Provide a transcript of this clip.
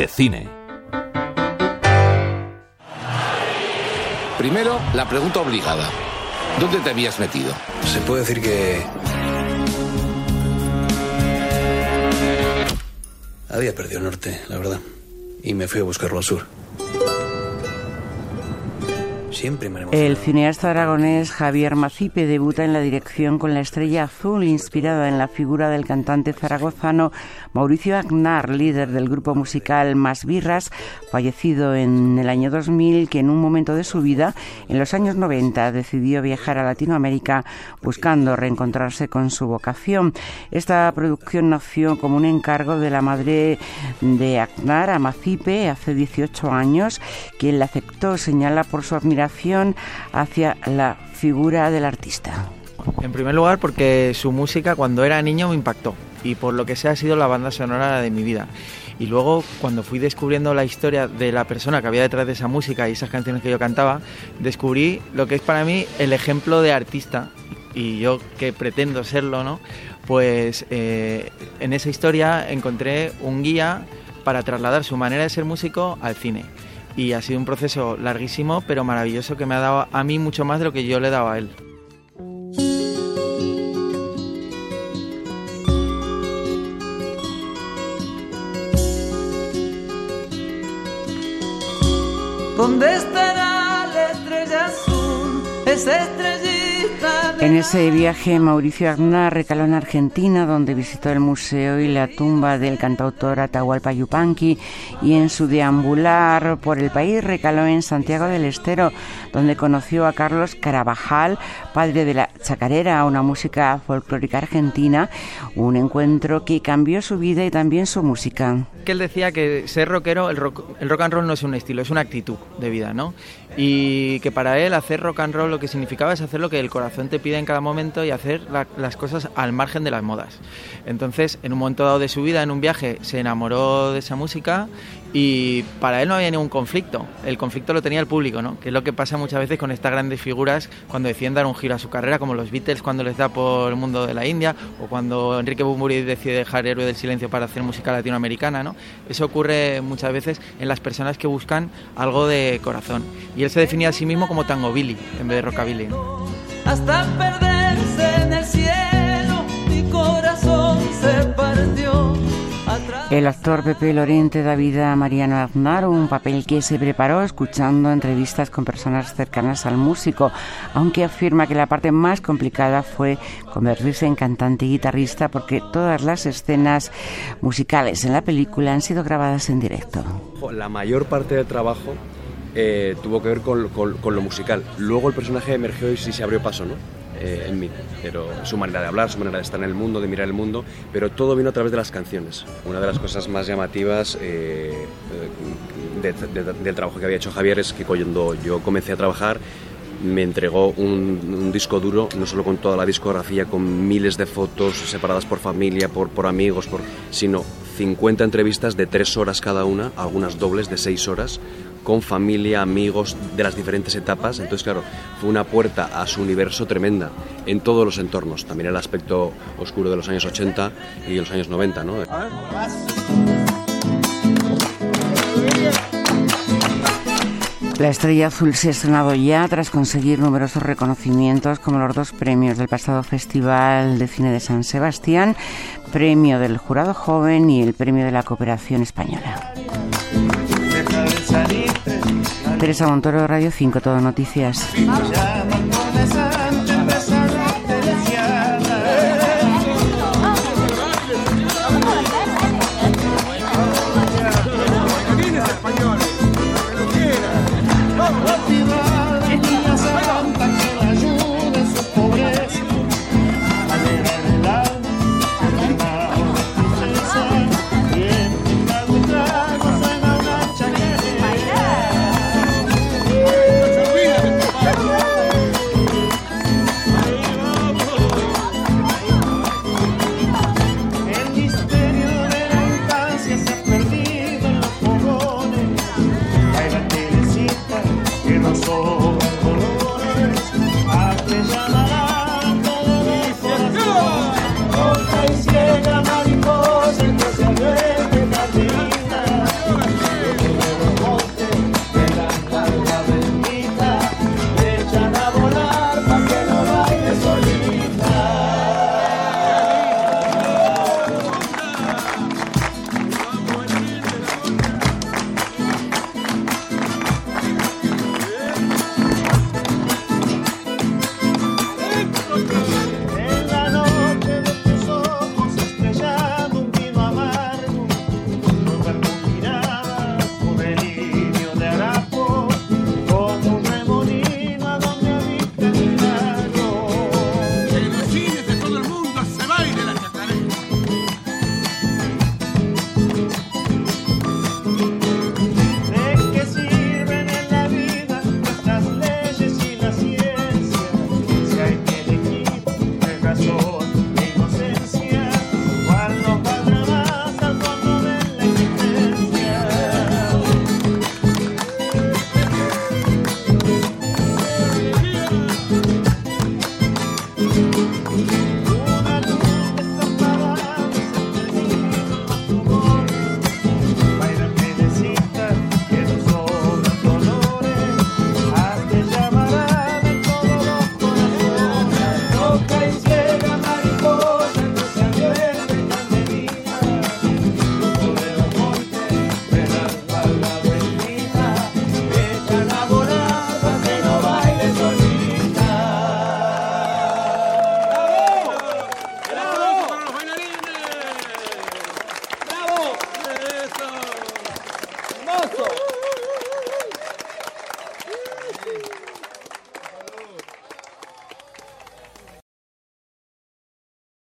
de cine. Primero, la pregunta obligada. ¿Dónde te habías metido? Se puede decir que... Había perdido el norte, la verdad. Y me fui a buscarlo al sur. El cineasta aragonés Javier Macipe debuta en la dirección con La Estrella Azul, inspirada en la figura del cantante zaragozano Mauricio Agnar, líder del grupo musical Más Birras, fallecido en el año 2000, que en un momento de su vida, en los años 90, decidió viajar a Latinoamérica buscando reencontrarse con su vocación. Esta producción nació como un encargo de la madre de Agnar, a Macipe, hace 18 años, quien la aceptó, señala por su admiración hacia la figura del artista? En primer lugar porque su música cuando era niño me impactó y por lo que sea ha sido la banda sonora de mi vida. Y luego cuando fui descubriendo la historia de la persona que había detrás de esa música y esas canciones que yo cantaba, descubrí lo que es para mí el ejemplo de artista y yo que pretendo serlo, ¿no? Pues eh, en esa historia encontré un guía para trasladar su manera de ser músico al cine y ha sido un proceso larguísimo pero maravilloso que me ha dado a mí mucho más de lo que yo le daba a él. ¿Dónde estará la estrella azul? Esa estrella en ese viaje, Mauricio Agnar recaló en Argentina, donde visitó el museo y la tumba del cantautor Atahualpa Yupanqui, y en su deambular por el país recaló en Santiago del Estero, donde conoció a Carlos Carabajal, padre de la chacarera, una música folclórica argentina, un encuentro que cambió su vida y también su música. Que él decía que ser rockero, el rock, el rock and roll no es un estilo, es una actitud de vida, ¿no? Y que para él hacer rock and roll lo que significaba es hacer lo que el corazón te pide en cada momento y hacer las cosas al margen de las modas. Entonces, en un momento dado de su vida, en un viaje, se enamoró de esa música y para él no había ningún conflicto. El conflicto lo tenía el público, ¿no? Que es lo que pasa muchas veces con estas grandes figuras cuando deciden dar un giro a su carrera, como los Beatles cuando les da por el mundo de la India o cuando Enrique Bunbury decide dejar Héroe del Silencio para hacer música latinoamericana, ¿no? Eso ocurre muchas veces en las personas que buscan algo de corazón. Y él se definía a sí mismo como tango Billy en vez de rockabilly. Hasta perderse en el cielo, mi corazón se partió. El actor Pepe Lorente da vida a Mariano Aznar, un papel que se preparó escuchando entrevistas con personas cercanas al músico, aunque afirma que la parte más complicada fue convertirse en cantante y guitarrista porque todas las escenas musicales en la película han sido grabadas en directo. La mayor parte del trabajo eh, tuvo que ver con, lo musical. Luego el personaje emergió y sí se abrió paso, ¿no? Eh, en mí, pero su manera de hablar, su manera de estar en el mundo, de mirar el mundo, pero todo vino a través de las canciones. Una de las cosas más llamativas eh, del trabajo que había hecho Javier es que cuando yo comencé a trabajar me entregó un, disco duro, no solo con toda la discografía, con miles de fotos separadas por familia, por, amigos, sino 50 entrevistas de tres horas cada una, algunas dobles de seis horas, con familia, amigos de las diferentes etapas. Entonces, claro, fue una puerta a su universo tremenda en todos los entornos. También el aspecto oscuro de los años 80 y los años 90, ¿no? La Estrella Azul se ha estrenado ya tras conseguir numerosos reconocimientos como los dos premios del pasado Festival de Cine de San Sebastián, premio del Jurado Joven y el premio de la Cooperación Española. Teresa Montoro, Radio 5, Todo Noticias.